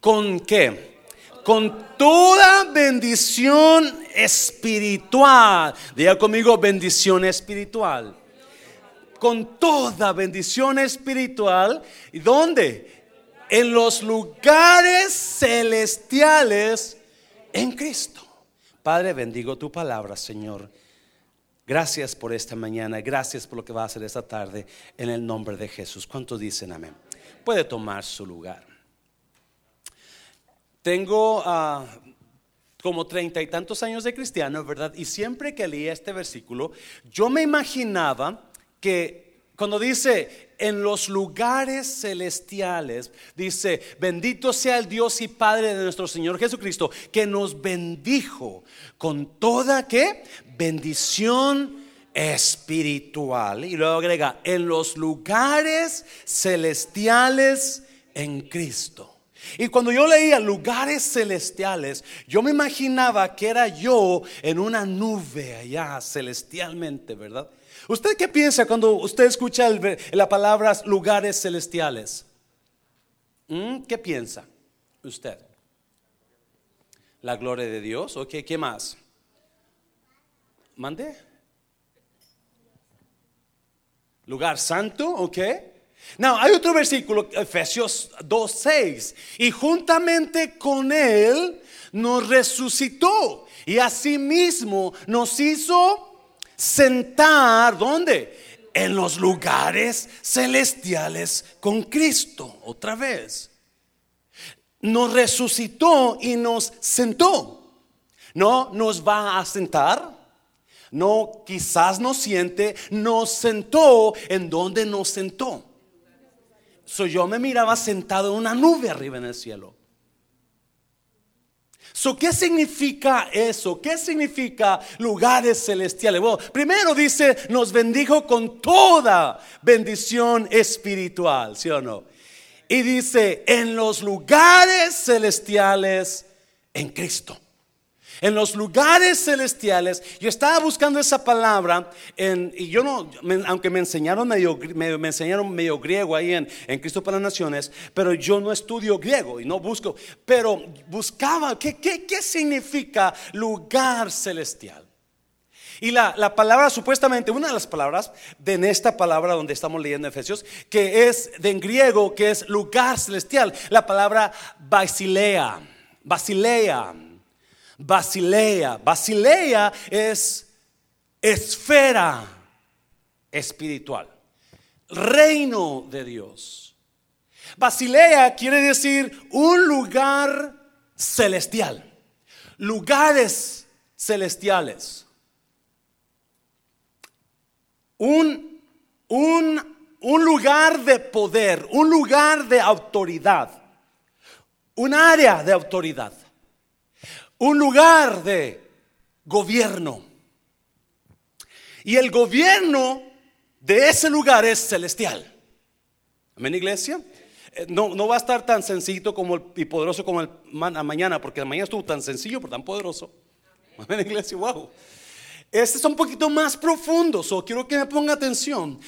¿Con qué? Con toda bendición espiritual. Diga conmigo bendición espiritual. Con toda bendición espiritual. ¿Y dónde? En los lugares celestiales en Cristo. Padre, bendigo tu palabra, Señor. Gracias por esta mañana, gracias por lo que va a hacer esta tarde en el nombre de Jesús. ¿Cuántos dicen amén? Puede tomar su lugar. Tengo ah, como treinta y tantos años de cristiano, ¿verdad? Y siempre que leía este versículo, yo me imaginaba que cuando dice en los lugares celestiales, dice, bendito sea el Dios y Padre de nuestro Señor Jesucristo, que nos bendijo con toda que bendición espiritual. Y luego agrega, en los lugares celestiales en Cristo. Y cuando yo leía lugares celestiales, yo me imaginaba que era yo en una nube allá celestialmente, ¿verdad? ¿Usted qué piensa cuando usted escucha la palabra lugares celestiales? ¿Mm? ¿Qué piensa usted? La gloria de Dios, ok, ¿qué más? ¿Mande? Lugar santo, ok. Now, hay otro versículo, Efesios 2:6, y juntamente con él nos resucitó y asimismo nos hizo sentar, ¿dónde? En los lugares celestiales con Cristo, otra vez. Nos resucitó y nos sentó. No nos va a sentar. No, quizás nos siente, nos sentó en donde nos sentó. So, yo me miraba sentado en una nube arriba en el cielo. So, ¿Qué significa eso? ¿Qué significa lugares celestiales? Primero dice, nos bendijo con toda bendición espiritual, ¿sí o no? Y dice, en los lugares celestiales en Cristo en los lugares celestiales. Yo estaba buscando esa palabra y yo no, aunque me enseñaron medio, me, enseñaron medio griego ahí en, Cristo para las Naciones, pero yo no estudio griego y no busco, pero buscaba qué, qué, significa lugar celestial. Y la, la, palabra, supuestamente, una de las palabras de en esta palabra donde estamos leyendo Efesios, que es de en griego, que es lugar celestial, la palabra basilea, basilea. Basilea. Basilea es esfera espiritual, reino de Dios. Basilea quiere decir un lugar celestial, lugares celestiales. Un, un, un lugar de poder, un lugar de autoridad, un área de autoridad un lugar de gobierno. Y el gobierno de ese lugar es celestial. Amén, iglesia. Eh, no, no va a estar tan sencillo como y poderoso como el mañana, porque el mañana estuvo tan sencillo, pero tan poderoso. Amén, iglesia, wow. Este es un poquito más profundo, so quiero que me ponga atención.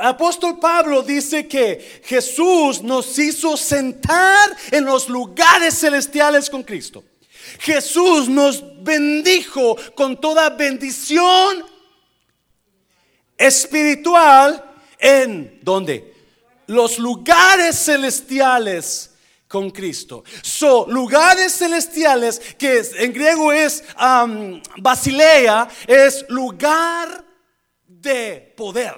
apóstol Pablo dice que Jesús nos hizo sentar en los lugares celestiales con Cristo. Jesús nos bendijo con toda bendición espiritual en donde los lugares celestiales con Cristo. Son lugares celestiales que en griego es Basilea, es lugar de poder,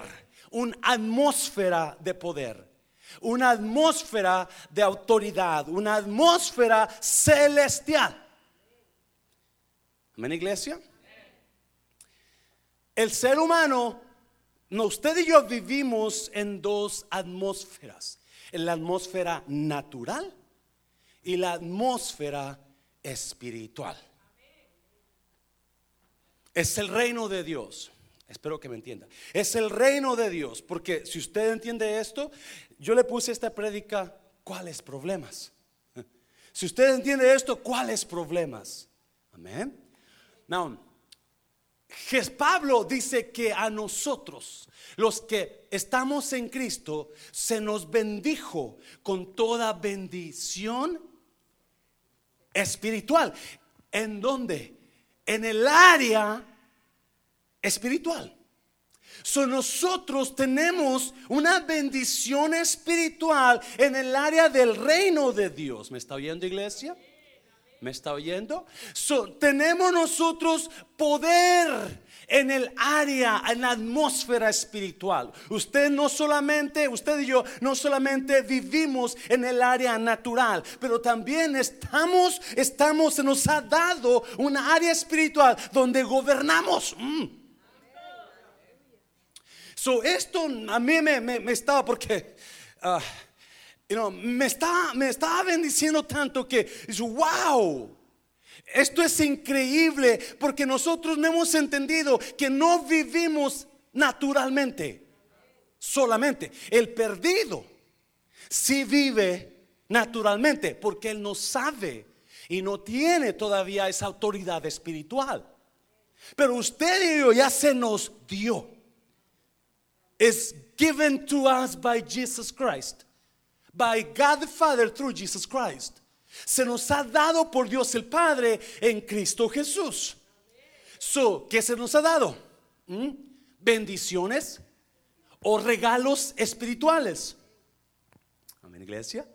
una atmósfera de poder, una atmósfera de autoridad, una atmósfera celestial. Amén, iglesia. El ser humano, no, usted y yo vivimos en dos atmósferas. En la atmósfera natural y la atmósfera espiritual. Es el reino de Dios. Espero que me entienda. Es el reino de Dios. Porque si usted entiende esto, yo le puse esta prédica, ¿cuáles problemas? Si usted entiende esto, ¿cuáles problemas? Amén. Now, Pablo dice que a nosotros, los que estamos en Cristo, se nos bendijo con toda bendición espiritual. ¿En dónde? En el área espiritual. So nosotros tenemos una bendición espiritual en el área del reino de Dios. ¿Me está oyendo, iglesia? ¿Me está oyendo? So, tenemos nosotros poder en el área, en la atmósfera espiritual. Usted no solamente, usted y yo no solamente vivimos en el área natural, pero también estamos, estamos, se nos ha dado una área espiritual donde gobernamos. Mm. So, esto a mí me, estaba porque... Ah, me, está, me estaba bendiciendo tanto que, wow, esto es increíble porque nosotros no hemos entendido que no vivimos naturalmente, solamente. El perdido sí vive naturalmente porque él no sabe y no tiene todavía esa autoridad espiritual. Pero usted y yo ya se nos dio. Es given to us by Jesus Christ by God the Father through Jesus Christ. Se nos ha dado por Dios el Padre en Cristo Jesús. So, ¿qué se nos ha dado? ¿Mm? Bendiciones o regalos espirituales. Amén, iglesia.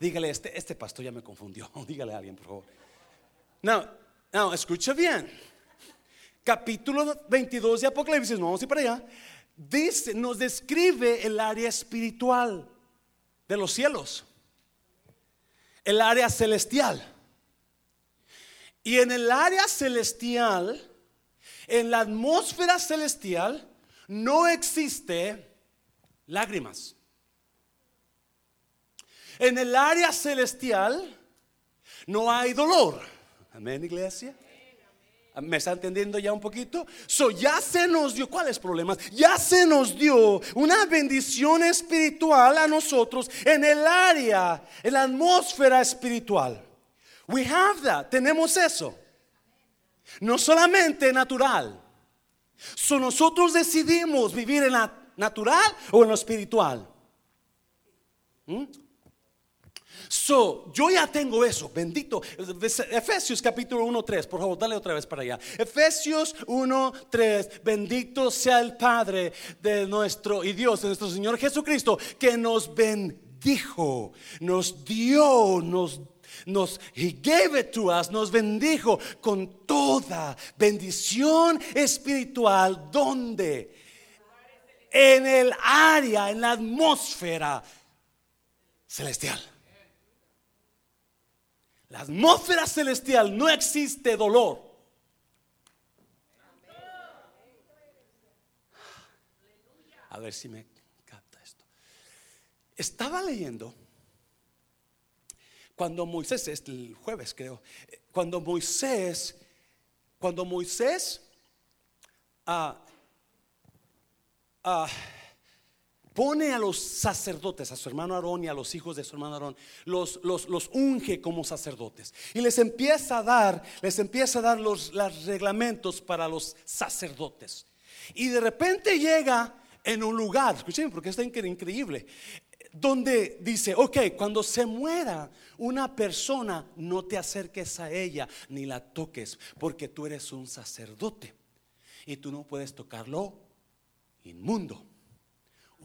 Dígale, este, este pastor ya me confundió. Dígale a alguien, por favor. No, no, escucha bien. Capítulo 22 de Apocalipsis, vamos a ir para allá. Dice, nos describe el área espiritual de los cielos, el área celestial. Y en el área celestial, en la atmósfera celestial, no existe lágrimas. En el área celestial no hay dolor. Amén, iglesia. ¿Me está entendiendo ya un poquito? So, ya se nos dio, ¿cuáles problemas? Ya se nos dio una bendición espiritual a nosotros en el área, en la atmósfera espiritual. We have that, tenemos eso. No solamente natural. So, nosotros decidimos vivir en la natural o en lo espiritual. ¿Mm? So, yo ya tengo eso, bendito. Efesios capítulo 1, 3, por favor, dale otra vez para allá. Efesios 1, 3, bendito sea el Padre de nuestro y Dios, de nuestro Señor Jesucristo, que nos bendijo, nos dio, nos nos he gave it to us, nos bendijo con toda bendición espiritual donde en el área, en la atmósfera celestial. La atmósfera celestial no existe dolor. A ver si me capta esto. Estaba leyendo cuando Moisés, el jueves creo, cuando Moisés, cuando Moisés ah, ah, pone a los sacerdotes, a su hermano Aarón y a los hijos de su hermano Aarón, los, los, los, unge como sacerdotes. Y les empieza a dar, les empieza a dar los, los reglamentos para los sacerdotes. Y de repente llega en un lugar, escuchen porque está increíble, donde dice, ok, cuando se muera una persona, no te acerques a ella ni la toques, porque tú eres un sacerdote y tú no puedes tocarlo inmundo.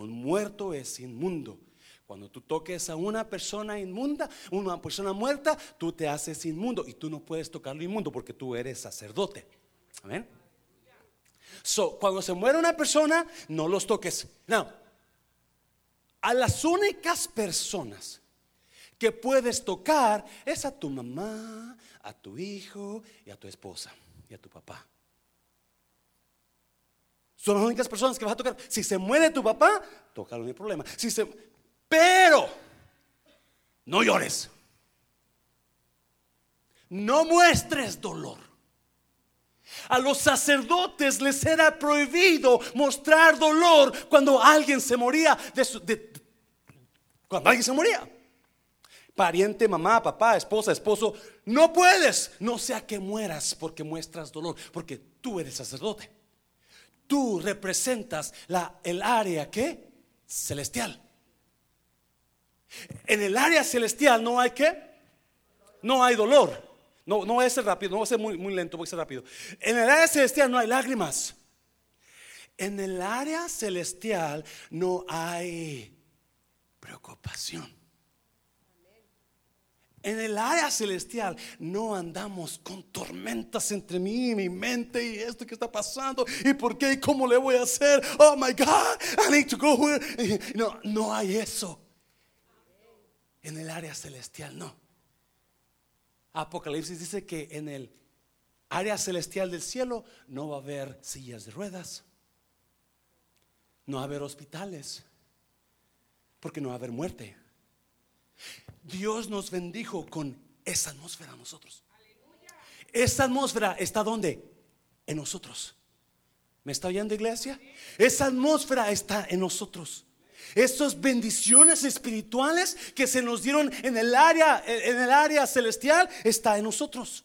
Un muerto es inmundo. Cuando tú toques a una persona inmunda, una persona muerta, tú te haces inmundo y tú no puedes tocarlo inmundo porque tú eres sacerdote. Amén. So, cuando se muere una persona, no los toques. No. A las únicas personas que puedes tocar es a tu mamá, a tu hijo y a tu esposa y a tu papá. Son las únicas personas que vas a tocar. Si se muere tu papá, no hay problema. Si se, pero no llores. No muestres dolor. A los sacerdotes les era prohibido mostrar dolor cuando alguien se moría de, cuando alguien se moría. Pariente, mamá, papá, esposa, esposo, no puedes, no sea que mueras porque muestras dolor, porque tú eres sacerdote tú representas la, el área que celestial. En el área celestial no hay que no hay dolor. No, no voy a ser rápido, no voy a ser muy, muy lento, voy a ser rápido. En el área celestial no hay lágrimas. En el área celestial no hay preocupación. En el área celestial no andamos con tormentas entre mí y mi mente y esto que está pasando y por qué y cómo le voy a hacer. Oh my God, I need to go No, no hay eso. En el área celestial no. Apocalipsis dice que en el área celestial del cielo no va a haber sillas de ruedas, no va a haber hospitales, porque no va a haber muerte. Dios nos bendijo con esa atmósfera a nosotros. Esa atmósfera está donde? En nosotros. ¿Me está oyendo iglesia? Esa atmósfera está en nosotros. Estas bendiciones espirituales que se nos dieron en el área, en el área celestial, está en nosotros.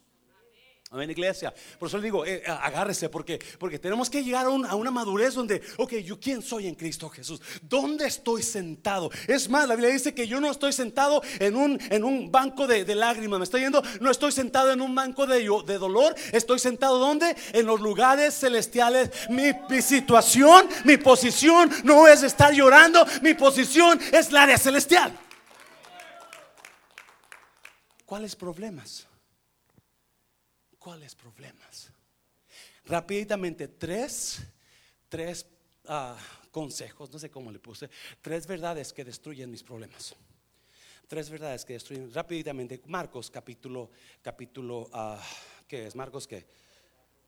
Amén, iglesia. Por eso le digo, eh, agárrese, porque, porque tenemos que llegar a, una madurez donde, ok, yo quién soy en Cristo Jesús, ¿dónde estoy sentado? Es más, la Biblia dice que yo no estoy sentado en un, en un banco de, lágrimas, me estoy yendo, no estoy sentado en un banco de, de dolor, estoy sentado donde? En los lugares celestiales. Mi, situación, mi posición no es estar llorando, mi posición es el área celestial. ¿Cuáles problemas? ¿Cuáles problemas? Rápidamente, tres, tres ah, consejos, no sé cómo le puse, tres verdades que destruyen mis problemas. Tres verdades que destruyen rápidamente. Marcos capítulo, capítulo, uh, ¿qué es? Marcos qué?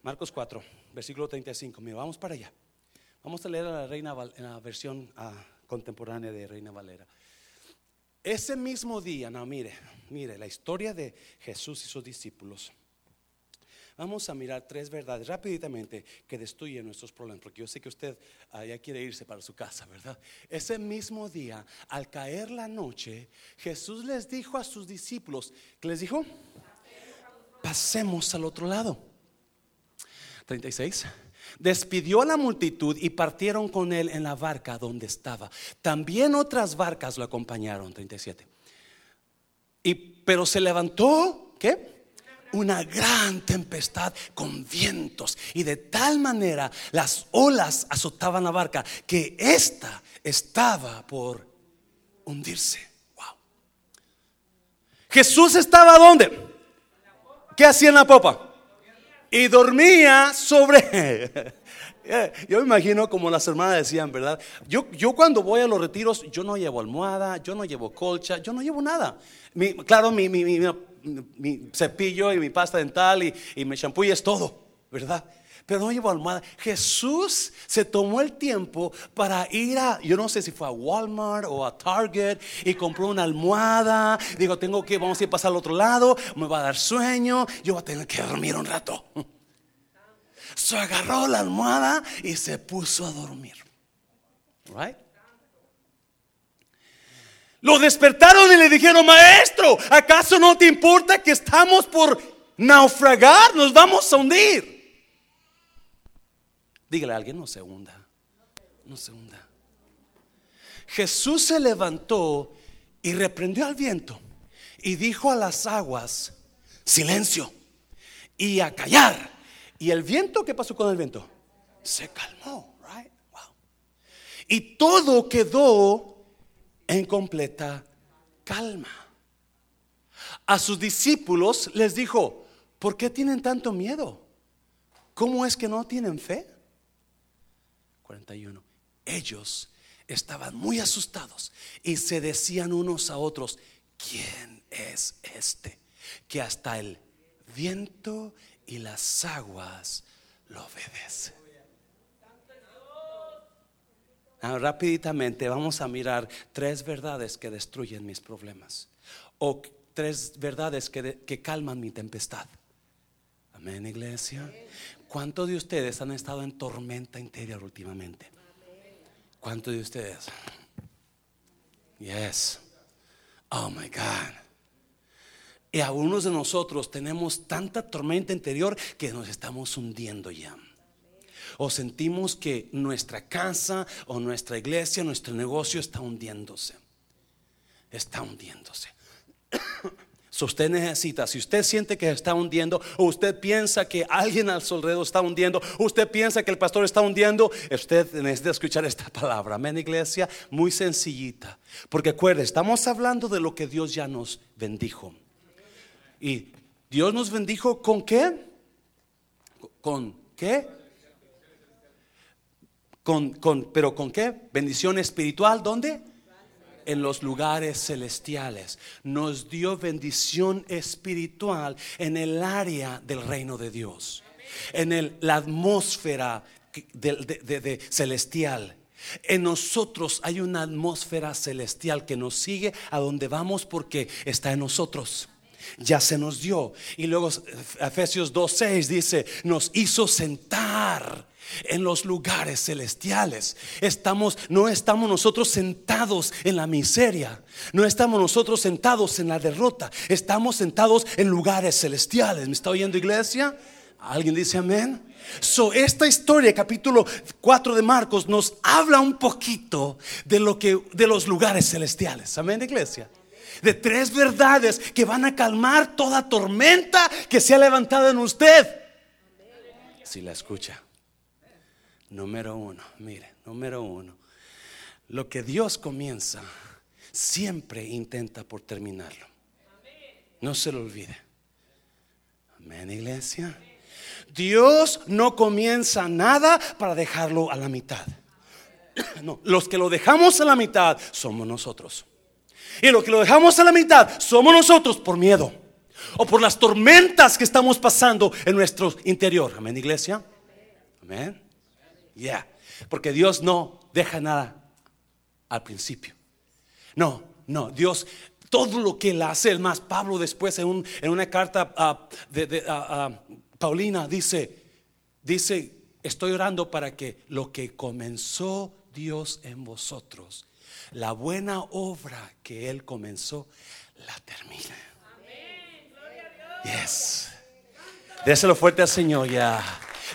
Marcos 4, versículo 35. Mira, vamos para allá. Vamos a leer a la, reina, en la versión ah, contemporánea de Reina Valera. Ese mismo día, no, mire, mire, la historia de Jesús y sus discípulos Vamos a mirar tres verdades rápidamente que destruyen nuestros problemas, porque yo sé que usted ah, ya quiere irse para su casa, ¿verdad? Ese mismo día, al caer la noche, Jesús les dijo a sus discípulos, ¿qué les dijo? Pasemos al otro lado. 36. Despidió a la multitud y partieron con él en la barca donde estaba. También otras barcas lo acompañaron. 37. Y, pero se levantó, ¿qué? Una gran tempestad con vientos y de tal manera las olas azotaban la barca que ésta estaba por hundirse. Wow. Jesús estaba donde? ¿Qué hacía en la popa? Y dormía sobre Yo me imagino como las hermanas decían, ¿verdad? Yo, yo cuando voy a los retiros, yo no llevo almohada, yo no llevo colcha, yo no llevo nada. claro, mi, mi, cepillo y mi pasta dental y, y mi shampoo y es todo, ¿verdad? Pero no llevo almohada. Jesús se tomó el tiempo para ir a, yo no sé si fue a Walmart o a Target y compró una almohada. Digo, tengo que, vamos a ir a pasar al otro lado, me va a dar sueño, yo voy a tener que dormir un rato. Se agarró la almohada y se puso a dormir. Right? Lo despertaron y le dijeron, maestro, ¿acaso no te importa que estamos por naufragar? Nos vamos a hundir. Dígale a alguien, no se hunda. No se hunda. Jesús se levantó y reprendió al viento y dijo a las aguas, silencio y a callar. ¿Y el viento qué pasó con el viento? Se calmó, right? Wow. Y todo quedó en completa calma. A sus discípulos les dijo, ¿por qué tienen tanto miedo? ¿Cómo es que no tienen fe? 41. Ellos estaban muy asustados y se decían unos a otros, ¿quién es este? Que hasta el viento y las aguas lo obedecen. Ah, rápidamente vamos a mirar tres verdades que destruyen mis problemas o tres verdades que, que calman mi tempestad. Amén, iglesia. ¿Cuántos de ustedes han estado en tormenta interior últimamente? ¿Cuántos de ustedes? Yes. Oh my God. Y algunos de nosotros tenemos tanta tormenta interior que nos estamos hundiendo ya o sentimos que nuestra casa o nuestra iglesia, nuestro negocio está hundiéndose. Está hundiéndose. Si usted necesita, si usted siente que está hundiendo, o usted piensa que alguien al su alrededor está hundiendo, usted piensa que el pastor está hundiendo, usted necesita escuchar esta palabra. Amén, iglesia, muy sencillita. Porque acuerde, estamos hablando de lo que Dios ya nos bendijo. Y Dios nos bendijo con qué? ¿Con qué? Con, con, pero con qué? Bendición espiritual, ¿dónde? en los lugares celestiales. Nos dio bendición espiritual en el área del reino de Dios, en el, la atmósfera de, celestial. En nosotros hay una atmósfera celestial que nos sigue a donde vamos porque está en nosotros ya se nos dio. Y luego Efesios 2.6 dice, nos hizo sentar en los lugares celestiales. Estamos, no estamos nosotros sentados en la miseria, no estamos nosotros sentados en la derrota, estamos sentados en lugares celestiales. ¿Me está oyendo iglesia? ¿Alguien dice amén? So, esta historia, capítulo 4 de Marcos, nos habla un poquito de lo que de los lugares celestiales. Amén, iglesia. De tres verdades que van a calmar toda tormenta que se ha levantado en usted. Si la escucha. Número uno, mire, número uno. Lo que Dios comienza, siempre intenta por terminarlo. No se lo olvide. Amén, iglesia. Dios no comienza nada para dejarlo a la mitad. No, los que lo dejamos a la mitad somos nosotros. Y los que lo dejamos a la mitad somos nosotros por miedo o por las tormentas que estamos pasando en nuestro interior. Amén, iglesia. Amén. Ya, porque Dios no deja nada al principio. No, no, Dios, todo lo que Él hace, el más Pablo después en, una carta de, Paulina dice, dice, estoy orando para que lo que comenzó Dios en vosotros, la buena obra que Él comenzó, la termine. Yes. Déselo fuerte al Señor ya.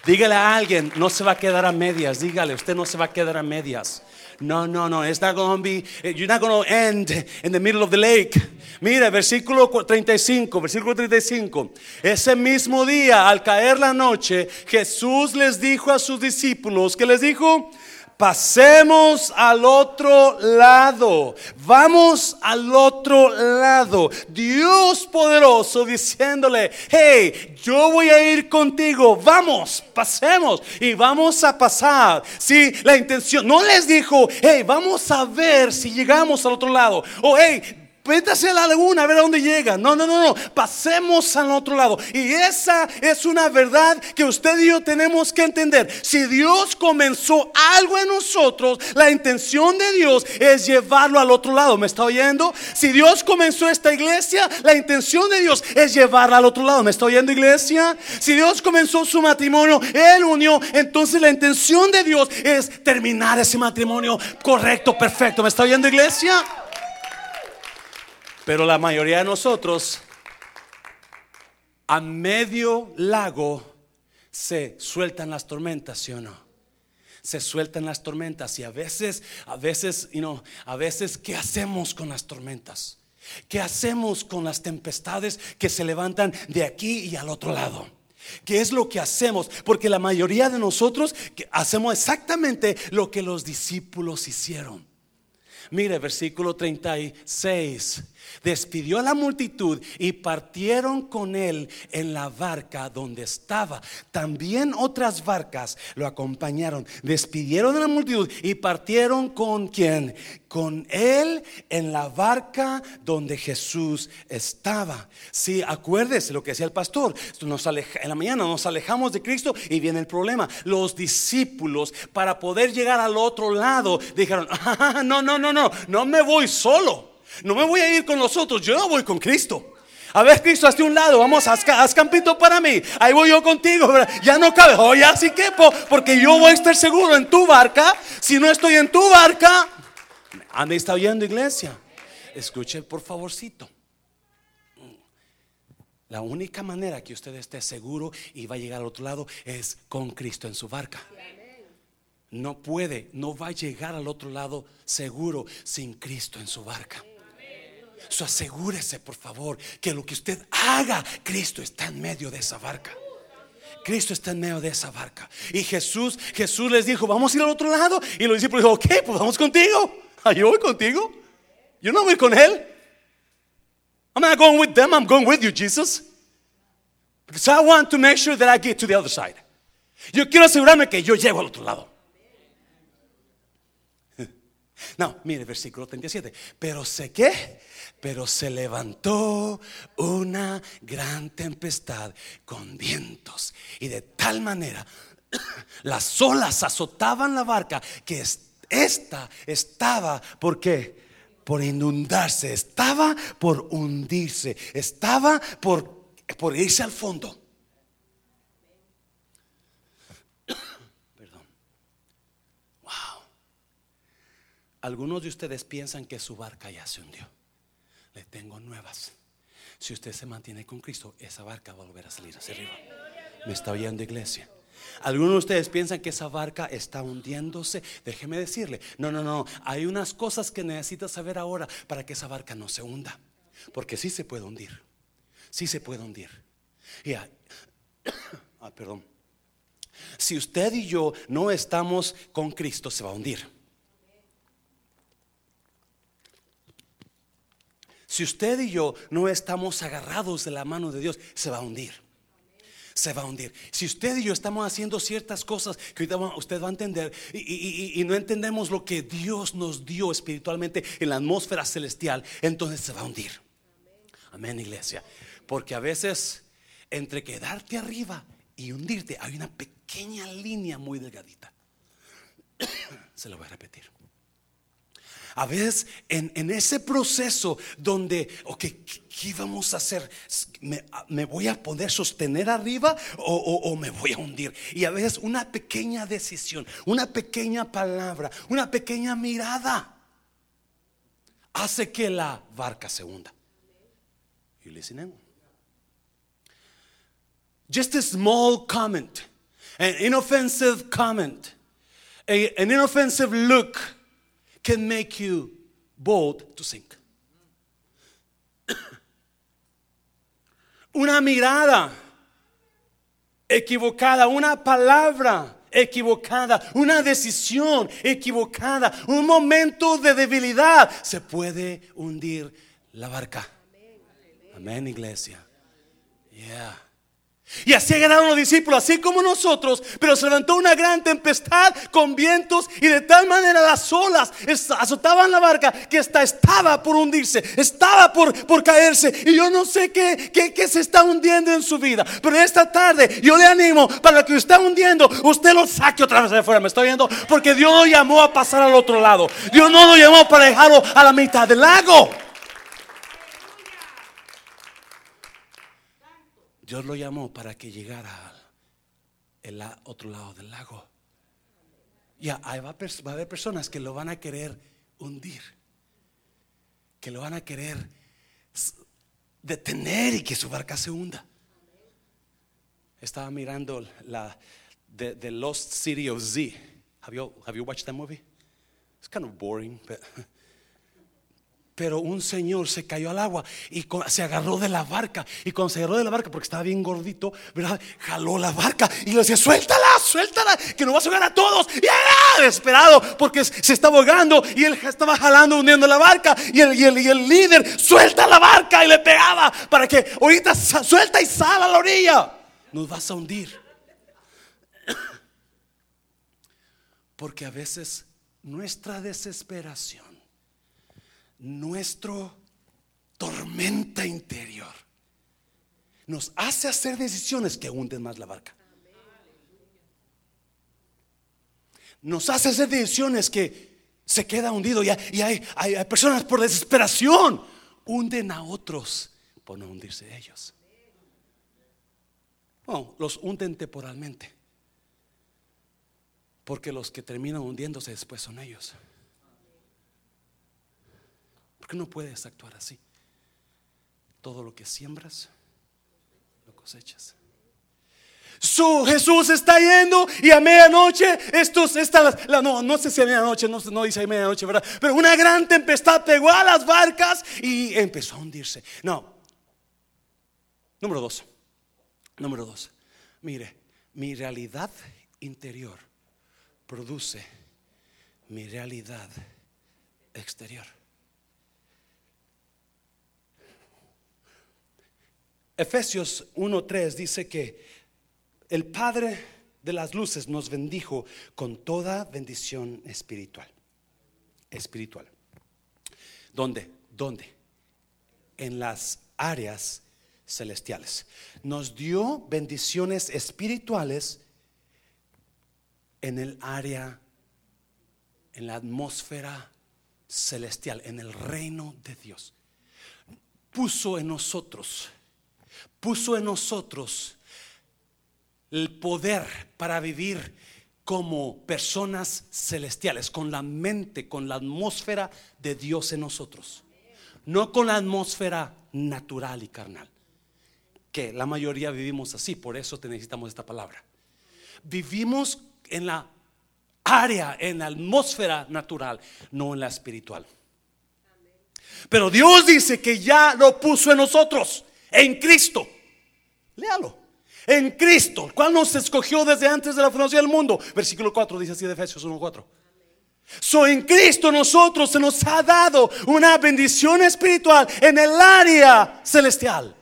Dígale a alguien, no se va a quedar a medias. Dígale, usted no se va a quedar a medias. No, no, no. It's not going to be, you're not going to end in the middle of the lake. Mira, versículo 35, versículo 35. Ese mismo día, al caer la noche, Jesús les dijo a sus discípulos, ¿qué les dijo? Pasemos al otro lado. Vamos al otro lado. Dios poderoso diciéndole, hey, yo voy a ir contigo. Vamos, pasemos y vamos a pasar. Si la intención, no les dijo, hey, vamos a ver si llegamos al otro lado. O hey, Métase a la laguna a ver a dónde llega. No, no, no, no. Pasemos al otro lado. Y esa es una verdad que usted y yo tenemos que entender. Si Dios comenzó algo en nosotros, la intención de Dios es llevarlo al otro lado. ¿Me está oyendo? Si Dios comenzó esta iglesia, la intención de Dios es llevarla al otro lado. ¿Me está oyendo, iglesia? Si Dios comenzó su matrimonio, Él unió, entonces la intención de Dios es terminar ese matrimonio correcto, perfecto. ¿Me está oyendo, iglesia? Pero la mayoría de nosotros a medio lago se sueltan las tormentas, ¿sí o no? Se sueltan las tormentas y a veces, a veces, you know, a veces, ¿qué hacemos con las tormentas? ¿Qué hacemos con las tempestades que se levantan de aquí y al otro lado? ¿Qué es lo que hacemos? Porque la mayoría de nosotros hacemos exactamente lo que los discípulos hicieron. Mire, versículo 36 despidió a la multitud y partieron con él en la barca donde estaba. También otras barcas lo acompañaron. Despidieron a la multitud y partieron con quién? Con él en la barca donde Jesús estaba. Sí, acuérdese lo que decía el pastor. Nos en la mañana nos alejamos de Cristo y viene el problema. Los discípulos, para poder llegar al otro lado, dijeron: ah, No, no, no, no, no me voy solo. No me voy a ir con los otros, yo no voy con Cristo. A ver, Cristo, hasta un lado, vamos, haz, haz, campito para mí. Ahí voy yo contigo. Ya no cabe, oh, ya sí quepo, porque yo voy a estar seguro en tu barca. Si no estoy en tu barca, anda está oyendo, iglesia. Escuche, por favorcito. La única manera que usted esté seguro y va a llegar al otro lado es con Cristo en su barca. No puede, no va a llegar al otro lado seguro sin Cristo en su barca. So asegúrese, por favor, que lo que usted haga, Cristo está en medio de esa barca. Cristo está en medio de esa barca. Y Jesús, Jesús les dijo, vamos a ir al otro lado. Y los discípulos dijo, ok, pues vamos contigo. Yo voy contigo. Yo no voy con él. I'm not going with them, I'm going with you, Jesus. Because I want to make sure that I get to the other side. Yo quiero asegurarme que yo llego al otro lado. No, mire, versículo 37. Pero sé que, pero se levantó una gran tempestad con vientos y de tal manera las olas azotaban la barca que esta estaba, ¿por qué? Por inundarse, estaba por hundirse, estaba por, por irse al fondo. Perdón. Wow. Algunos de ustedes piensan que su barca ya se hundió. Le tengo nuevas. Si usted se mantiene con Cristo, esa barca va a volver a salir hacia arriba. Me está oyendo iglesia. Algunos de ustedes piensan que esa barca está hundiéndose. Déjeme decirle, no, no, no. Hay unas cosas que necesita saber ahora para que esa barca no se hunda. Porque sí se puede hundir. Sí se puede hundir. Ya. Ah, perdón. Si usted y yo no estamos con Cristo, se va a hundir. Si usted y yo no estamos agarrados de la mano de Dios, se va a hundir. Se va a hundir. Si usted y yo estamos haciendo ciertas cosas que usted va a entender y- y no entendemos lo que Dios nos dio espiritualmente en la atmósfera celestial, entonces se va a hundir. Amén, iglesia. Porque a veces entre quedarte arriba y hundirte hay una pequeña línea muy delgadita. Se lo voy a repetir. A veces en, en ese proceso donde, ok, ¿qué, vamos a hacer? ¿Me, me voy a poder sostener arriba o, o- o me voy a hundir? Y a veces una pequeña decisión, una pequeña palabra, una pequeña mirada hace que la barca se hunda. You listening? Just a small comment, an inoffensive comment, an inoffensive look can make you bold to sink. Una mirada equivocada, una palabra equivocada, una decisión equivocada, un momento de debilidad se puede hundir la barca. Amén, iglesia. Yeah. Y así agarraron los discípulos, así como nosotros, pero se levantó una gran tempestad con vientos y de tal manera las olas azotaban la barca que hasta estaba por hundirse, estaba por, por caerse. Y yo no sé qué, qué, qué se está hundiendo en su vida, pero esta tarde yo le animo para que usted hundiendo, usted lo saque otra vez de afuera, me estoy viendo, porque Dios lo llamó a pasar al otro lado. Dios no lo llamó para dejarlo a la mitad del lago. Dios lo llamó para que llegara al otro lado del lago. Ya, ahí va, va a haber personas que lo van a querer hundir, que lo van a querer detener y que su barca se hunda. Estaba mirando la the Lost City of Z. Have you have you watched that movie? It's kind of boring, but Pero un señor se cayó al agua y se agarró de la barca. Y cuando se agarró de la barca, porque estaba bien gordito, ¿verdad? Jaló la barca y le decía: Suéltala, suéltala, que nos vas a ahogar a todos. Y era desesperado porque se estaba ahogando y él estaba jalando, hundiendo la barca. Y el, y el- y el líder suelta la barca y le pegaba para que ahorita suelta y sal a la orilla. Nos vas a hundir. Porque a veces nuestra desesperación nuestro tormenta interior nos hace hacer decisiones que hunden más la barca. Nos hace hacer decisiones que se queda hundido y, hay, hay- personas por desesperación hunden a otros por no hundirse ellos. Los hunden temporalmente. Porque los que terminan hundiéndose después son ellos. ¿Por qué no puedes actuar así? Todo lo que siembras, lo cosechas. Su Jesús está yendo y a medianoche, estos, esta, la, no, no sé si a medianoche, no, no dice a medianoche, ¿verdad? Pero una gran tempestad pegó a las barcas y empezó a hundirse. No. Número dos. Número dos. Mire, mi realidad interior produce mi realidad exterior. Efesios 1.3 dice que el Padre de las luces nos bendijo con toda bendición espiritual. Espiritual. ¿Dónde? ¿Dónde? En las áreas celestiales. Nos dio bendiciones espirituales en el área, en la atmósfera celestial, en el reino de Dios. Puso en nosotros, puso en nosotros el poder para vivir como personas celestiales, con la mente, con la atmósfera de Dios en nosotros, no con la atmósfera natural y carnal, que la mayoría vivimos así, por eso te necesitamos esta palabra. Vivimos en la área, en la atmósfera natural, no en la espiritual. Pero Dios dice que ya lo puso en nosotros, en Cristo. Léalo. En Cristo, cual nos escogió desde antes de la fundación del mundo. Versículo 4 dice así de Efesios 1:4. So en Cristo nosotros se nos ha dado una bendición espiritual en el área celestial.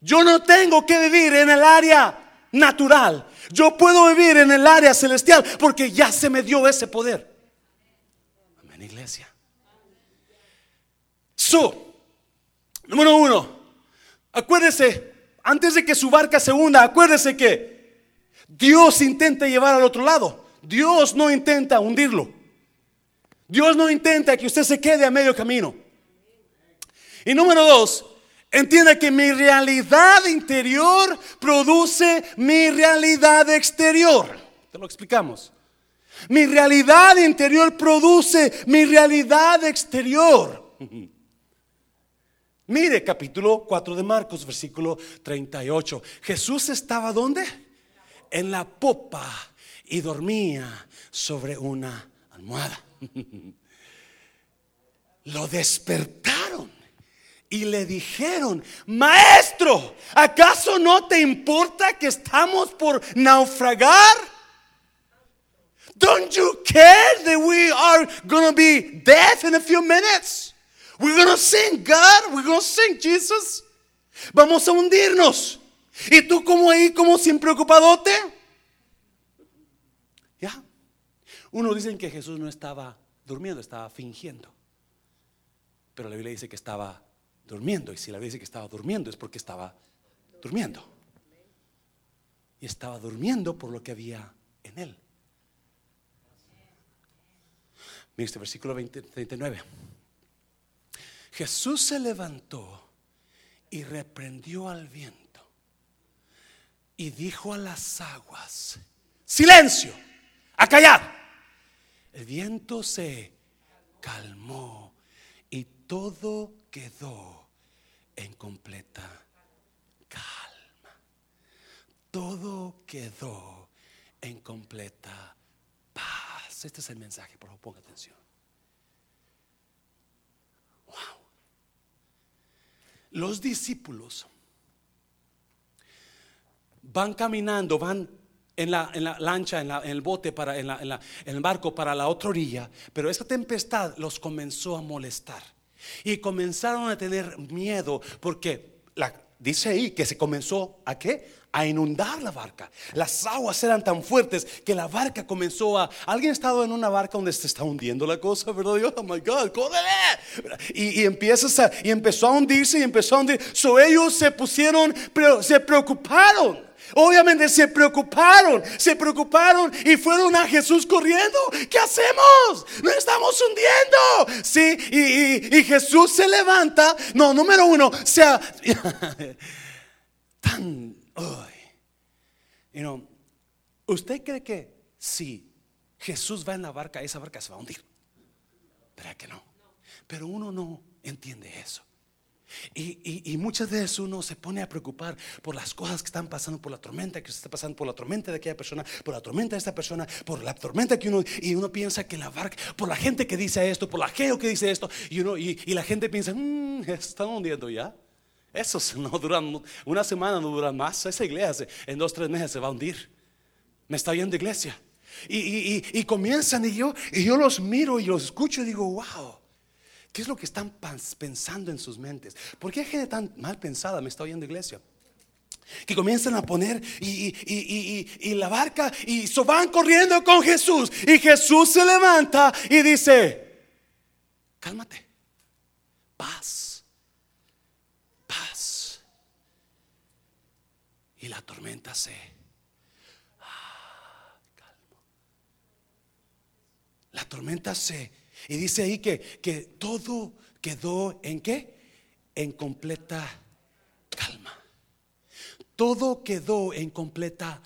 Yo no tengo que vivir en el área natural. Yo puedo vivir en el área celestial porque ya se me dio ese poder. Amén, iglesia. So, número uno, acuérdese antes de que su barca se hunda, acuérdese que Dios intenta llevar al otro lado. Dios no intenta hundirlo. Dios no intenta que usted se quede a medio camino. Y número dos, entienda que mi realidad interior produce mi realidad exterior. Te lo explicamos. Mi realidad interior produce mi realidad exterior. Mire capítulo 4 de Marcos, versículo 38. Jesús estaba ¿dónde? En la popa y dormía sobre una almohada. Lo despertaron y le dijeron, maestro, ¿acaso no te importa que estamos por naufragar? Don't you care that we are going to be dead in a few minutes? We're gonna sing God, we're gonna sing Jesus. Vamos a hundirnos. Y tú como ahí, como sin preocupadote. Ya. Uno dice que Jesús no estaba durmiendo, estaba fingiendo. Pero la Biblia dice que estaba durmiendo. Y si la Biblia dice que estaba durmiendo es porque estaba durmiendo. Y estaba durmiendo por lo que había en él. Mira este versículo 20, 39. Jesús se levantó y reprendió al viento y dijo a las aguas, silencio, a callar. El viento se calmó y todo quedó en completa calma. Todo quedó en completa paz. Este es el mensaje, por favor, ponga atención. Los discípulos van caminando, van en la, lancha, en, el bote, para, en, en, el barco para la otra orilla, pero esa tempestad los comenzó a molestar. Y comenzaron a tener miedo porque la, dice ahí que se comenzó a qué? a inundar la barca. Las aguas eran tan fuertes que la barca comenzó a... ¿Alguien ha estado en una barca donde se está hundiendo la cosa? ¿Verdad? oh my God, Y, y, empiezas y empezó a hundirse y empezó a hundir. So ellos se pusieron, se preocuparon. Obviamente se preocuparon, se preocuparon y fueron a Jesús corriendo. ¿Qué hacemos? Nos estamos hundiendo. Sí, y, Jesús se levanta. No, número uno, sea tan ¿Usted cree que si Jesús va en la barca, esa barca se va a hundir? ¿Verdad que no? Pero uno no entiende eso. Y, muchas veces uno se pone a preocupar por las cosas que están pasando, por la tormenta que se está pasando, por la tormenta de aquella persona, por la tormenta de esta persona, por la tormenta que uno, y uno piensa que la barca, por la gente que dice esto, por la geo que dice esto, y, uno, y, la gente piensa, mmm, están hundiendo ya. Eso no duran, una semana no duran más. Esa iglesia en dos, tres meses se va a hundir. Me está oyendo iglesia. Y, y, comienzan y yo, y yo los miro y los escucho y digo, wow. ¿Qué es lo que están pensando en sus mentes? ¿Por qué hay gente tan mal pensada? Me está oyendo iglesia. Que comienzan a poner y, la barca y so van corriendo con Jesús. Y Jesús se levanta y dice, cálmate, paz, paz. Y la tormenta se... Ah, la tormenta se y dice ahí que, que todo quedó en qué? En completa calma. Todo quedó en completa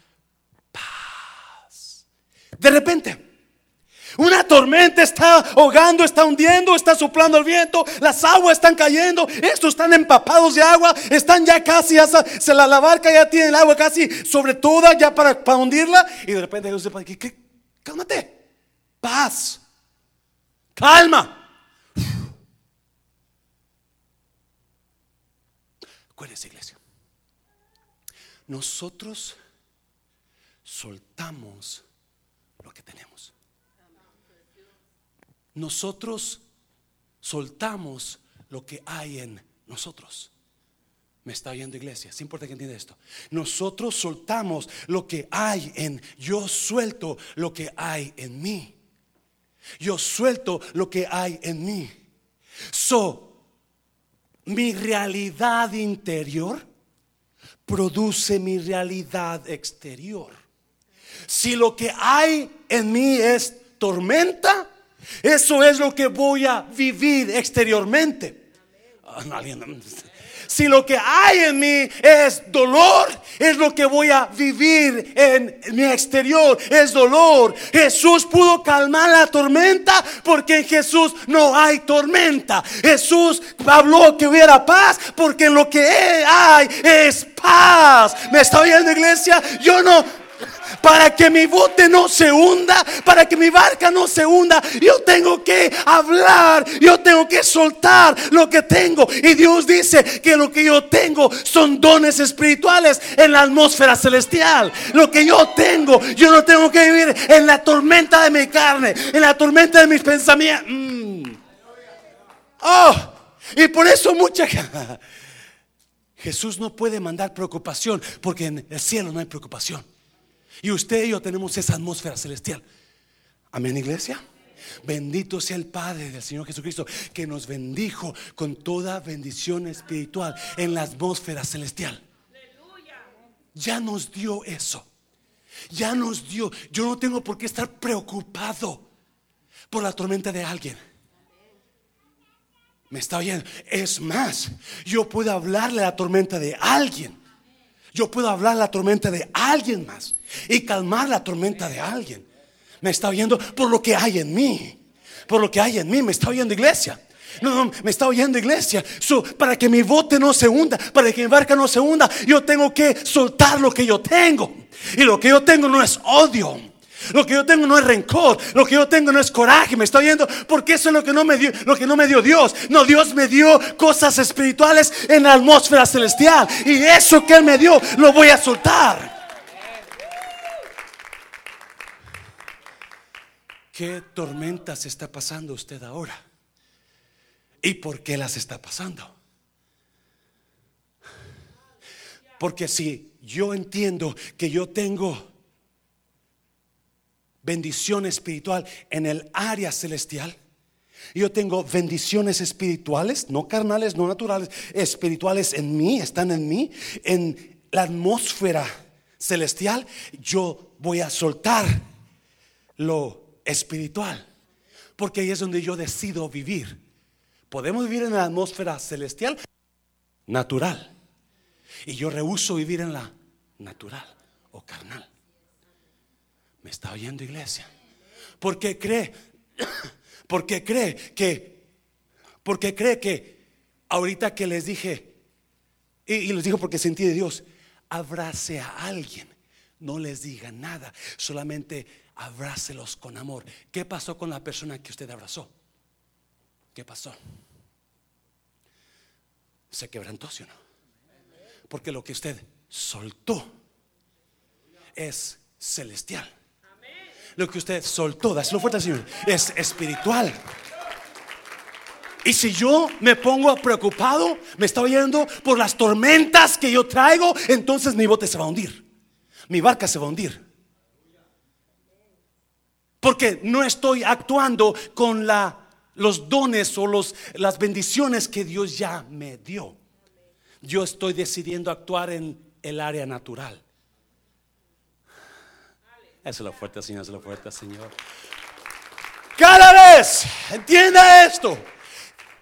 paz. De repente, una tormenta está ahogando, está hundiendo, está soplando el viento, las aguas están cayendo, estos están empapados de agua, están ya casi, se la, la, barca ya tiene el agua casi sobre toda ya para, para hundirla. Y de repente Dios dice, ¿qué? cálmate, paz. Calma. Acuérdense, iglesia. Nosotros soltamos lo que tenemos. Nosotros soltamos lo que hay en nosotros. Me está oyendo iglesia, es importante que entienda esto. Nosotros soltamos lo que hay en, yo suelto lo que hay en mí. Yo suelto lo que hay en mí. So, mi realidad interior produce mi realidad exterior. Si lo que hay en mí es tormenta, eso es lo que voy a vivir exteriormente. Ah, si lo que hay en mí es dolor, es lo que voy a vivir en mi exterior, es dolor. Jesús pudo calmar la tormenta porque en Jesús no hay tormenta. Jesús habló que hubiera paz porque en lo que hay es paz. ¿Me está oyendo iglesia? Yo no para que mi bote no se hunda, para que mi barca no se hunda, yo tengo que hablar, yo tengo que soltar lo que tengo. Y Dios dice que lo que yo tengo son dones espirituales en la atmósfera celestial. Lo que yo tengo, yo no tengo que vivir en la tormenta de mi carne, en la tormenta de mis pensamientos. Mm. Oh, y por eso mucha Jesús no puede mandar preocupación porque en el cielo no hay preocupación. Y usted y yo tenemos esa atmósfera celestial. Amén, iglesia. Bendito sea el Padre del Señor Jesucristo que nos bendijo con toda bendición espiritual en la atmósfera celestial. Ya nos dio eso. Ya nos dio. Yo no tengo por qué estar preocupado por la tormenta de alguien. ¿Me está oyendo? Es más, yo puedo hablarle a la tormenta de alguien. Yo puedo hablar la tormenta de alguien más y calmar la tormenta de alguien. Me está oyendo por lo que hay en mí. Por lo que hay en mí. Me está oyendo iglesia. No, no, me está oyendo iglesia. para que mi bote no se hunda, para que mi barca no se hunda, yo tengo que soltar lo que yo tengo. Y lo que yo tengo no es odio. Lo que yo tengo no es rencor, lo que yo tengo no es coraje, me está oyendo, porque eso es lo que no me dio, lo que no me dio Dios. No, Dios me dio cosas espirituales en la atmósfera celestial y eso que él me dio lo voy a soltar. ¿Qué tormentas está pasando usted ahora? ¿Y por qué las está pasando? Porque si yo entiendo que yo tengo bendición espiritual en el área celestial, yo tengo bendiciones espirituales, no carnales, no naturales, espirituales en mí, están en mí, en la atmósfera celestial, yo voy a soltar lo espiritual. Porque ahí es donde yo decido vivir. Podemos vivir en la atmósfera celestial, natural. Y yo rehuso vivir en la natural o carnal. ¿Me está oyendo iglesia? Porque cree, porque cree que, porque cree que ahorita que les dije, y, les digo porque sentí de Dios, abrace a alguien, no les diga nada, solamente abrácelos con amor. ¿Qué pasó con la persona que usted abrazó? ¿Qué pasó? Se quebrantó, ¿sí o no? Porque lo que usted soltó es celestial. Lo que usted soltó, dáselo fuerte, Señor, es espiritual. Y si yo me pongo preocupado, me está oyendo por las tormentas que yo traigo, entonces mi bote se va a hundir. Mi barca se va a hundir. Porque no estoy actuando con la, los dones o los, las bendiciones que Dios ya me dio. Yo estoy decidiendo actuar en el área natural. Eso es lo fuerte, Señor, eso es lo fuerte, Señor. Cada vez, entienda esto.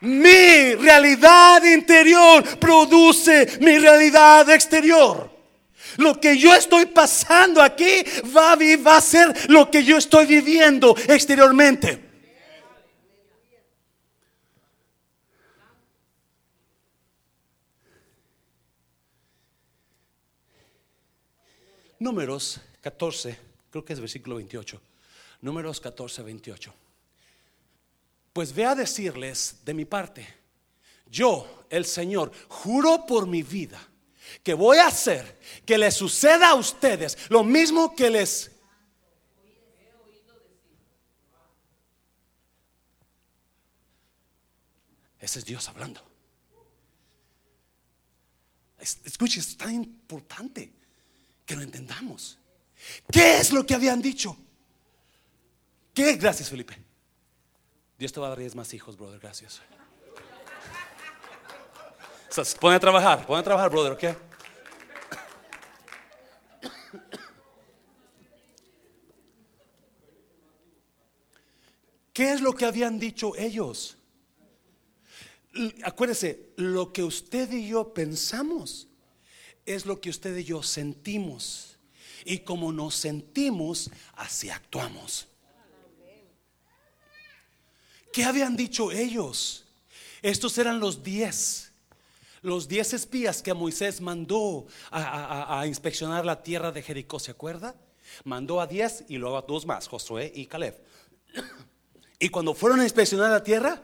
Mi realidad interior produce mi realidad exterior. Lo que yo estoy pasando aquí va, va a ser lo que yo estoy viviendo exteriormente. Números 14, creo que es versículo 28. Números 14, 28. Pues ve a decirles de mi parte, yo, el Señor, juro por mi vida que voy a hacer que les suceda a ustedes lo mismo que les... Ese es Dios hablando. Escuche, es tan importante que lo entendamos. ¿Qué es lo que habían dicho? ¿Qué? Gracias, Felipe. Dios te va a dar 10 más hijos, brother. Gracias. Pone a trabajar, pone a trabajar, brother, ¿ok? ¿Qué es lo que habían dicho ellos? Acuérdese, lo que usted y yo pensamos es lo que usted y yo sentimos. Y como nos sentimos, así actuamos. ¿Qué habían dicho ellos? Estos eran los diez. Los diez espías que Moisés mandó a, inspeccionar la tierra de Jericó, ¿se acuerda? Mandó a diez y luego a dos más, Josué y Caleb. Y cuando fueron a inspeccionar la tierra,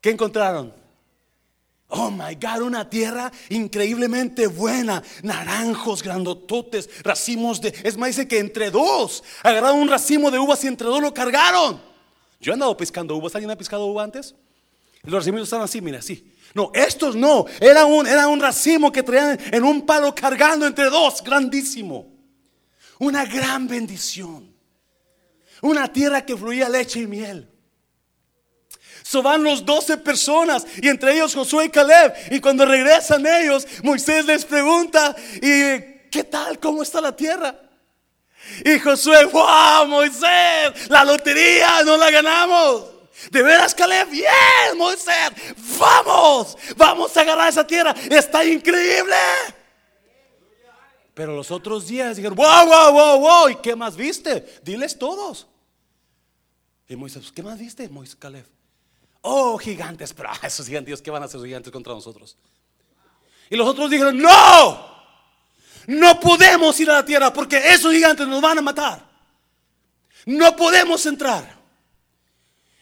¿qué encontraron? Oh my God, una tierra increíblemente buena, naranjos grandototes, racimos de. Es más, dice que entre dos agarraron un racimo de uvas y entre dos lo cargaron. Yo he andado pescando uvas. ¿Alguien ha pescado uvas antes? Los racimos estaban así, mira, así. No, estos no. Era un, era un racimo que traían en un palo cargando entre dos, grandísimo. Una gran bendición. Una tierra que fluía leche y miel. So van los doce personas y entre ellos Josué y Caleb. Y cuando regresan ellos, Moisés les pregunta, ¿y qué tal? ¿Cómo está la tierra? Y Josué, wow, Moisés, la lotería no la ganamos. De veras, Caleb, bien, Moisés, vamos, vamos a agarrar esa tierra, está increíble. Pero los otros días dijeron, wow, wow, wow, wow, ¿y qué más viste? Diles todos. Y Moisés, ¿qué más viste? Moisés, Caleb. Oh, gigantes, pero ah, esos gigantes, ¿qué van a hacer gigantes contra nosotros? Y los otros dijeron, no, no podemos ir a la tierra porque esos gigantes nos van a matar. No podemos entrar.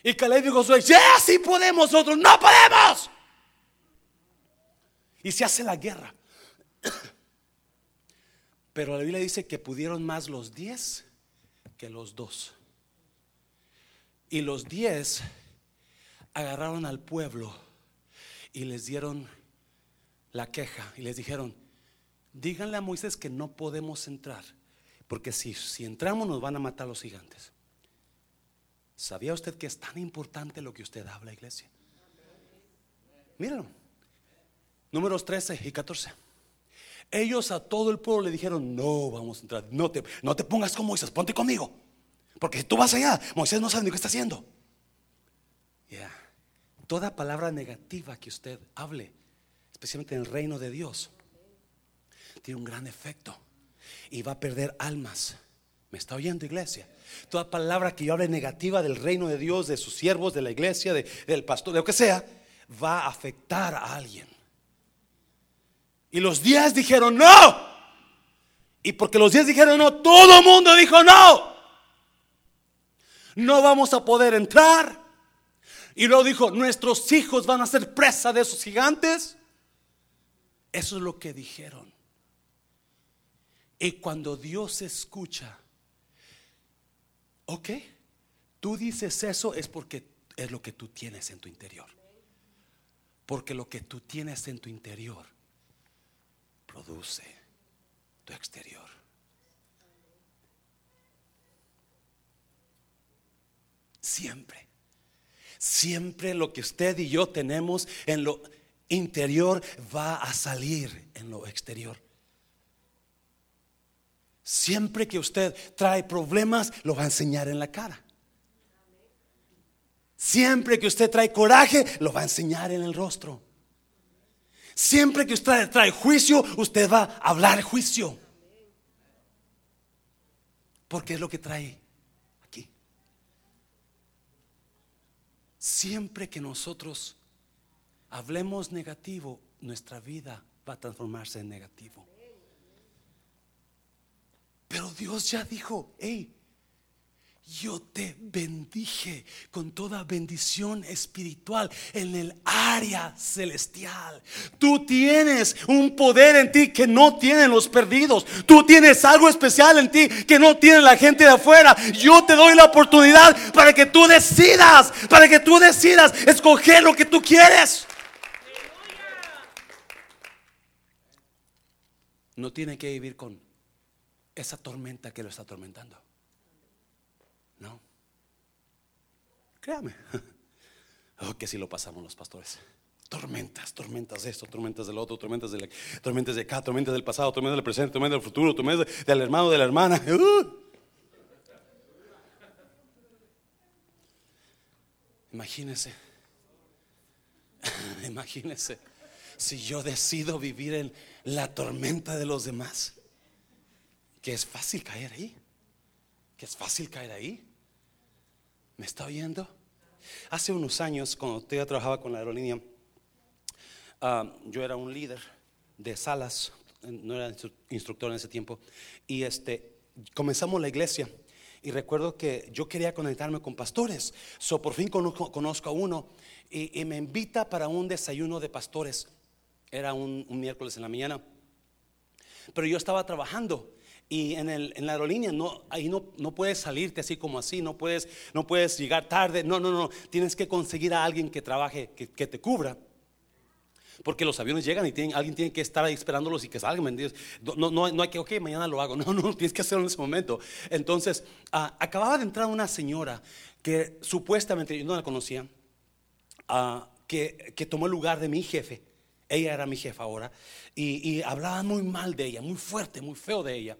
Y Caleb y Josué, ya sí podemos, nosotros no podemos. Y se hace la guerra. Pero la Biblia dice que pudieron más los diez que los dos. Y los diez agarraron al pueblo y les dieron la queja y les dijeron, díganle a Moisés que no podemos entrar, porque si, si entramos nos van a matar los gigantes. ¿Sabía usted que es tan importante lo que usted habla, iglesia? Míralo. Números 13 y 14. Ellos a todo el pueblo le dijeron, no vamos a entrar, no te, no te pongas como Moisés, ponte conmigo. Porque si tú vas allá, Moisés no sabe ni qué está haciendo. Toda palabra negativa que usted hable, especialmente en el reino de Dios, tiene un gran efecto y va a perder almas. ¿Me está oyendo, iglesia? Toda palabra que yo hable negativa del reino de Dios, de sus siervos, de la iglesia, del pastor, de lo que sea, va a afectar a alguien. Y los diez dijeron no. Y porque los diez dijeron no, todo el mundo dijo no. No vamos a poder entrar. Y luego dijo, nuestros hijos van a ser presa de esos gigantes. Eso es lo que dijeron. Y cuando Dios escucha, ok, tú dices eso es porque es lo que tú tienes en tu interior. Porque lo que tú tienes en tu interior produce tu exterior. Siempre. Siempre lo que usted y yo tenemos en lo interior va a salir en lo exterior. Siempre que usted trae problemas, lo va a enseñar en la cara. Siempre que usted trae coraje, lo va a enseñar en el rostro. Siempre que usted trae juicio, usted va a hablar juicio. Porque es lo que trae aquí. Siempre que nosotros hablemos negativo, nuestra vida va a transformarse en negativo. Pero Dios ya dijo, hey, yo te bendije con toda bendición espiritual en el área celestial. Tú tienes un poder en ti que no tienen los perdidos. Tú tienes algo especial en ti que no tiene la gente de afuera. Yo te doy la oportunidad para que tú decidas, para que tú decidas escoger lo que tú quieres. No tiene que vivir con esa tormenta que lo está atormentando. No. Créame. Oh, que si lo pasamos los pastores. Tormentas, tormentas de esto, tormentas del otro, tormentas de, la, tormentas de acá, tormentas del pasado, tormentas del presente, tormentas del futuro, tormentas del hermano, de la hermana. Uh. Imagínese, imagínese si yo decido vivir en la tormenta de los demás, que es fácil caer ahí, que es fácil caer ahí. ¿Me está oyendo? Hace unos años, cuando yo trabajaba con la aerolínea, ah, yo era un líder de salas, no era instructor en ese tiempo, y este, comenzamos la iglesia. Y recuerdo que yo quería conectarme con pastores. So, por fin conozco, a uno y, me invita para un desayuno de pastores. Era un, un miércoles en la mañana. Pero yo estaba trabajando y en, el, en la aerolínea no, ahí no, no, puedes salirte así como así, no puedes, no puedes llegar tarde, no, no, no, tienes que conseguir a alguien que trabaje, que, que te cubra. Porque los aviones llegan y tienen, alguien tiene que estar ahí esperándolos y que salgan. No, no, no hay que, ok, mañana lo hago. No, no, tienes que hacerlo en ese momento. Entonces, ah, acababa de entrar una señora que supuestamente, yo no la conocía, ah, que, que tomó el lugar de mi jefe. Ella era mi jefa ahora. Y, y hablaban muy mal de ella, muy fuerte, muy feo de ella.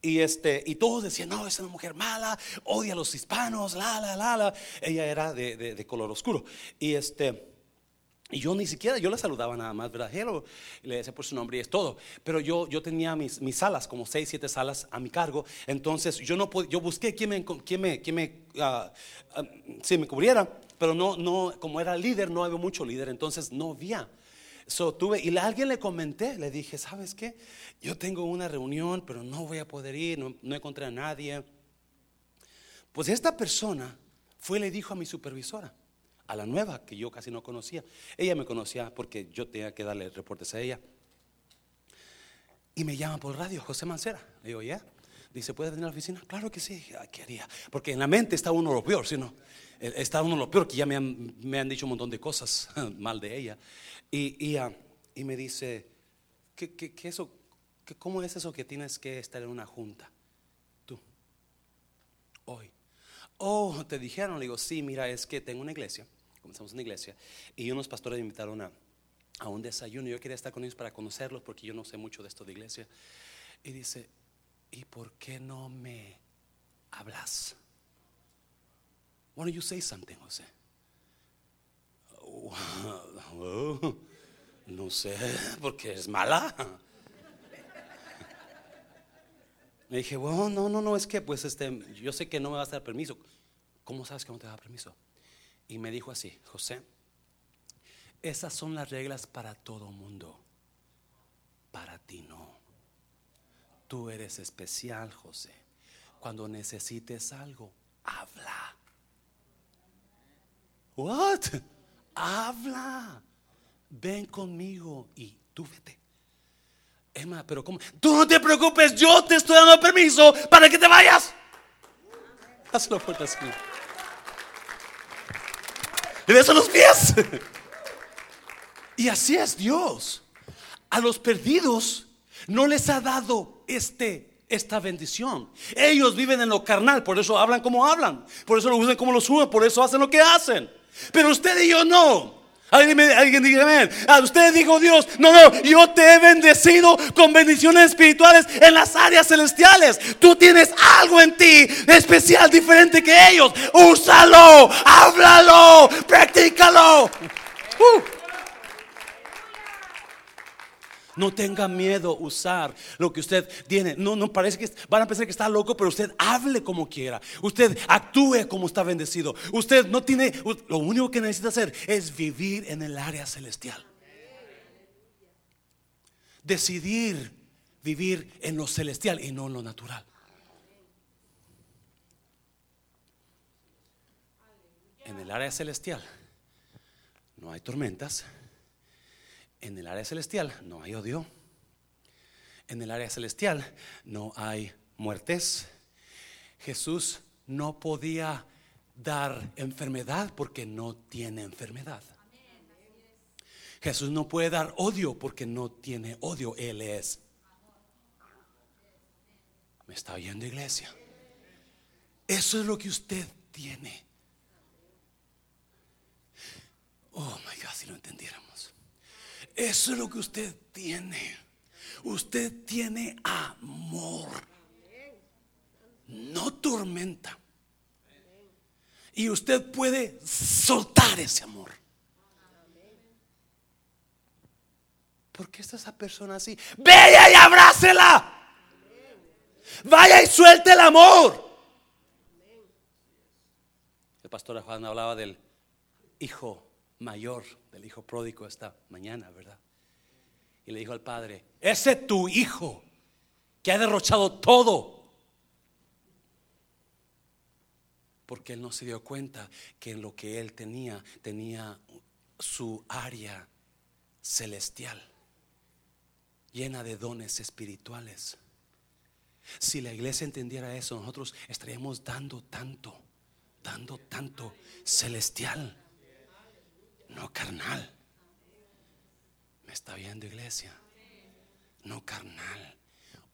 Y, este, y todos decían, no, es una mujer mala, odia a los hispanos, la, la, la, la. Ella era de, de, color oscuro. Y este... Y yo ni siquiera, yo la saludaba nada más, ¿verdad? Hello, le decía por su nombre y es todo. Pero yo, yo tenía mis, mis salas, como seis, siete salas a mi cargo. Entonces yo no yo busqué quien me, quien me, quien me, uh, me cubriera. Pero no, no, como era líder, no había mucho líder. Entonces no había. So, tuve, y alguien le comenté, le dije, ¿sabes qué? Yo tengo una reunión, pero no voy a poder ir, no, no encontré a nadie. Pues esta persona fue y le dijo a mi supervisora, a la nueva, que yo casi no conocía. Ella me conocía porque yo tenía que darle reportes a ella. Y me llama por radio, José Mancera. Le digo, ¿ya? Dice, ¿puede venir a la oficina? Claro que sí, quería. Porque en la mente está uno lo peor, ¿sí no? Eh, está uno lo peor, que ya me han, me han dicho un montón de cosas mal de ella. Y, ah, y, me dice, ¿qué, qué, qué eso, qué, ¿cómo es eso que tienes que estar en una junta? Tú, hoy. Oh, te dijeron, le digo, sí, mira, es que tengo una iglesia, comenzamos una iglesia, y unos pastores me invitaron a, a un desayuno. Yo quería estar con ellos para conocerlos porque yo no sé mucho de esto de iglesia. Y dice, ¿y por qué no me hablas? Why don't you say something, José? no sé, porque es mala. Le dije, bueno, no, no, no, es que pues este, yo sé que no me vas a dar permiso. ¿Cómo sabes que no te da permiso? Y me dijo así, José, Esas son las reglas para todo mundo. Para ti no. Tú eres especial, José. Cuando necesites algo, habla. What? Habla. Ven conmigo y tú vete. Emma, pero ¿cómo? Tú no te preocupes, yo te estoy dando permiso para que te vayas. Hazlo fuerte así. Le beso los pies. Y así es Dios. A los perdidos no les ha dado este, esta bendición. Ellos viven en lo carnal, por eso hablan como hablan, por eso lo usan como lo suben, por eso hacen lo que hacen. Pero usted y yo no. Alguien, alguien amén. A usted dijo Dios, no, no, yo te he bendecido con bendiciones espirituales en las áreas celestiales. Tú tienes algo en ti especial, diferente que ellos. Úsalo, háblalo, practícalo. Uh. No tenga miedo usar lo que usted tiene. No, no parece que van a pensar que está loco, pero usted hable como quiera. Usted actúe como está bendecido. Usted no tiene, lo único que necesita hacer es vivir en el área celestial. Decidir vivir en lo celestial y no en lo natural. En el área celestial no hay tormentas en el área celestial no hay odio. En el área celestial no hay muertes. Jesús no podía dar enfermedad porque no tiene enfermedad. Jesús no puede dar odio porque no tiene odio. Él es. ¿Me está oyendo iglesia? Eso es lo que usted tiene. Oh, my God, si lo entendiéramos. Eso es lo que usted tiene. Usted tiene amor, no tormenta. Y usted puede soltar ese amor. ¿Por qué está esa persona así? Vaya y abrácela. Vaya y suelte el amor. El pastor Juan hablaba del hijo mayor del hijo pródigo esta mañana, ¿verdad? Y le dijo al padre, ese tu hijo que ha derrochado todo. Porque él no se dio cuenta que en lo que él tenía tenía su área celestial, llena de dones espirituales. Si la iglesia entendiera eso, nosotros estaríamos dando tanto, dando tanto celestial no carnal. ¿Me está viendo iglesia? No carnal.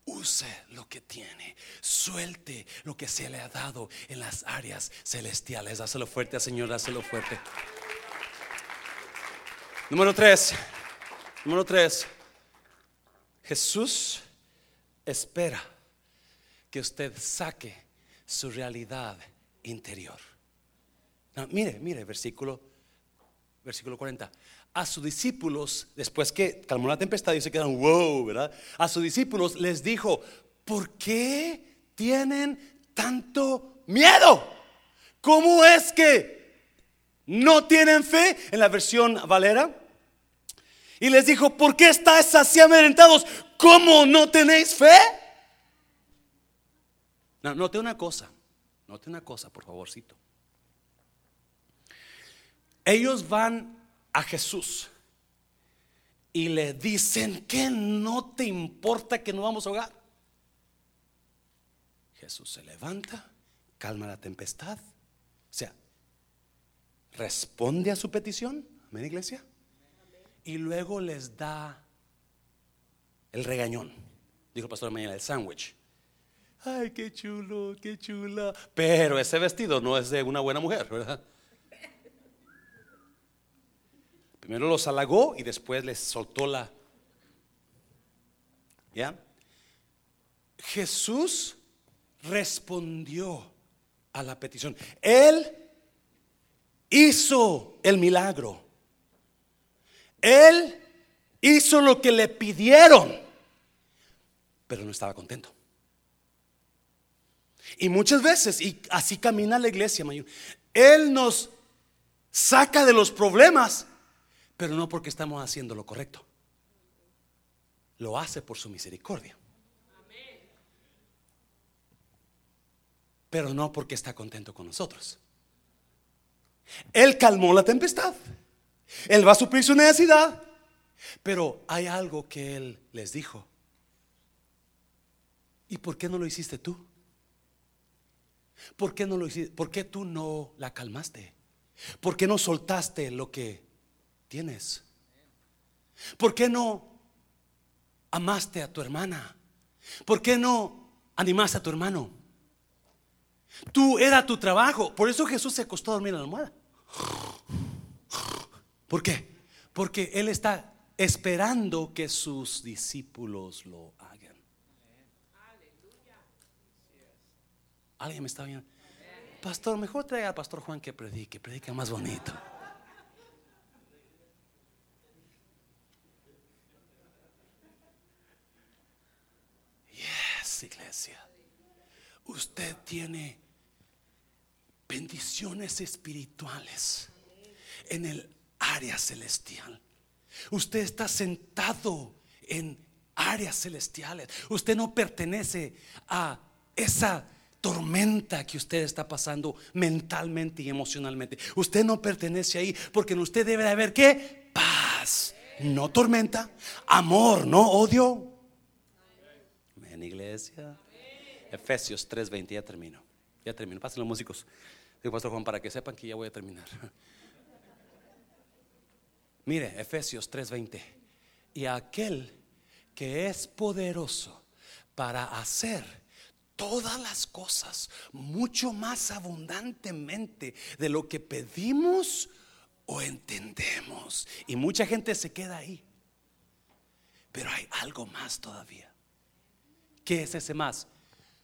Use lo que tiene. Suelte lo que se le ha dado en las áreas celestiales. Dáselo fuerte, Señor, dáselo fuerte. Número tres. Número tres. Jesús espera que usted saque su realidad interior. mire, mire, versículo versículo 40. A sus discípulos, después que calmó la tempestad y se quedan, wow, ¿verdad? A sus discípulos les dijo, ¿por qué tienen tanto miedo? ¿Cómo es que no tienen fe? En la versión Valera. Y les dijo, ¿por qué estáis así amedrentados? ¿Cómo no tenéis fe? No, note una cosa, note una cosa, por favorcito. Ellos van a Jesús y le dicen que no te importa que no vamos a ahogar. Jesús se levanta, calma la tempestad, o sea, responde a su petición, amén iglesia, y luego les da el regañón, dijo el pastor mañana, el sándwich. Ay, qué chulo, qué chula. Pero ese vestido no es de una buena mujer, ¿verdad? Primero los halagó y después les soltó la... ¿Ya? Jesús respondió a la petición. Él hizo el milagro. Él hizo lo que le pidieron, pero no estaba contento. Y muchas veces, y así camina la iglesia, Él nos saca de los problemas Pero no porque estamos haciendo lo correcto. Lo hace por su misericordia. Pero no porque está contento con nosotros. Él calmó la tempestad. Él va a suplir su necesidad. Pero hay algo que Él les dijo. ¿Y por qué no lo hiciste tú? ¿Por qué no lo hiciste? ¿Por qué tú no la calmaste? ¿Por qué no soltaste lo que tienes? ¿Por qué no amaste a tu hermana? ¿Por qué no animaste a tu hermano? Tú era tu trabajo. Por eso Jesús se acostó a dormir en la almohada. ¿Por qué? Porque Él está esperando que sus discípulos lo hagan. ¿Alguien me está viendo? Pastor, mejor traiga al pastor Juan que predique, predica más bonito. Yes, iglesia. Usted tiene bendiciones espirituales en el área celestial. Usted está sentado en áreas celestiales. Usted no pertenece a esa tormenta que usted está pasando mentalmente y emocionalmente. Usted no pertenece ahí porque en usted debe de haber qué? Paz, no tormenta, amor, no odio. Iglesia. Efesios 3:20, ya termino. Ya termino. Pasen los músicos. Digo, Pastor Juan, para que sepan que ya voy a terminar. Mire, Efesios 3:20. Y aquel que es poderoso para hacer todas las cosas mucho más abundantemente de lo que pedimos o entendemos. Y mucha gente se queda ahí. Pero hay algo más todavía. ¿Qué es ese más?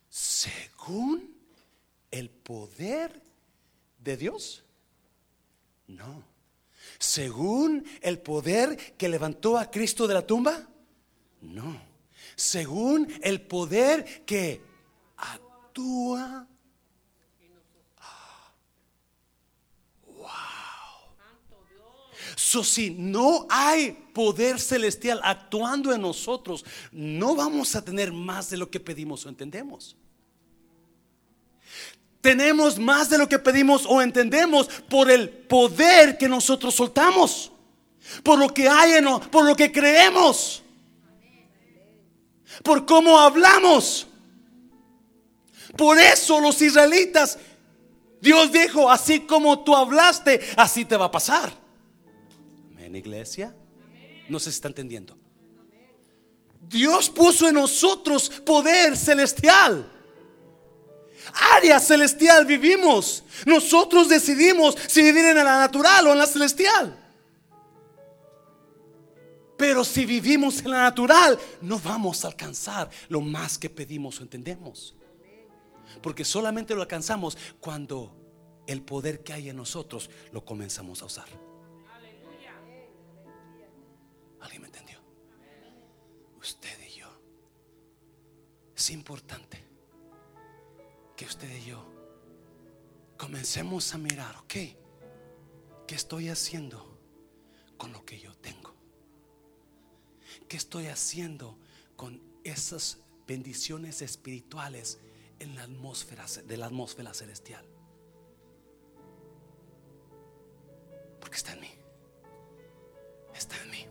Según el poder de Dios. No según el poder que levantó a Cristo de la tumba? No. Según el poder que actúa. So, si no hay poder celestial actuando en nosotros, no vamos a tener más de lo que pedimos o entendemos tenemos más de lo que pedimos o entendemos por el poder que nosotros soltamos, por lo que hay en por lo que creemos, por cómo hablamos. Por eso los israelitas, Dios dijo, así como tú hablaste, así te va a pasar. Amén, iglesia. No se está entendiendo. Dios puso en nosotros poder celestial área celestial vivimos. Nosotros decidimos si vivir en la natural o en la celestial. Pero si vivimos en la natural, no vamos a alcanzar lo más que pedimos o entendemos. Porque solamente lo alcanzamos cuando el poder que hay en nosotros lo comenzamos a usar. Es importante que usted y yo comencemos a mirar, ok, ¿qué estoy haciendo con lo que yo tengo? ¿Qué estoy haciendo con esas bendiciones espirituales en la atmósfera de la atmósfera celestial? Porque está en mí. Está en mí.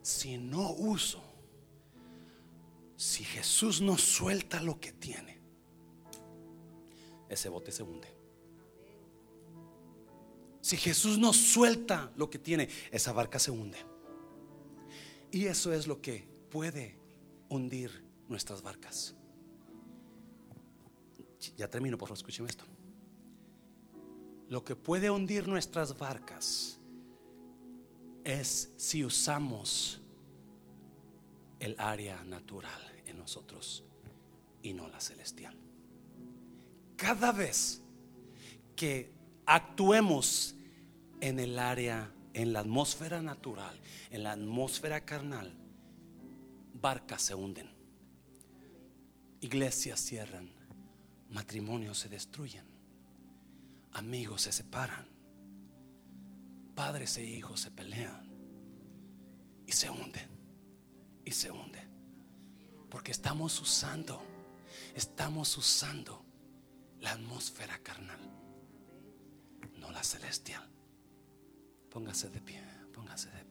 Si no uso, si Jesús no suelta lo que tiene, ese bote se hunde. Si Jesús no suelta lo que tiene, esa barca se hunde. Y eso es lo que puede hundir nuestras barcas. Ya termino, por favor, escuchen esto. Lo que puede hundir nuestras barcas es si usamos el área natural nosotros y no la celestial cada vez que actuemos en el área, en la atmósfera natural, en la atmósfera carnal, barcas se hunden, iglesias cierran, matrimonios se destruyen, amigos se separan, padres e hijos se pelean y se hunden y se hunden. Porque estamos usando, estamos usando la atmósfera carnal, no la celestial. Póngase de pie, póngase de pie.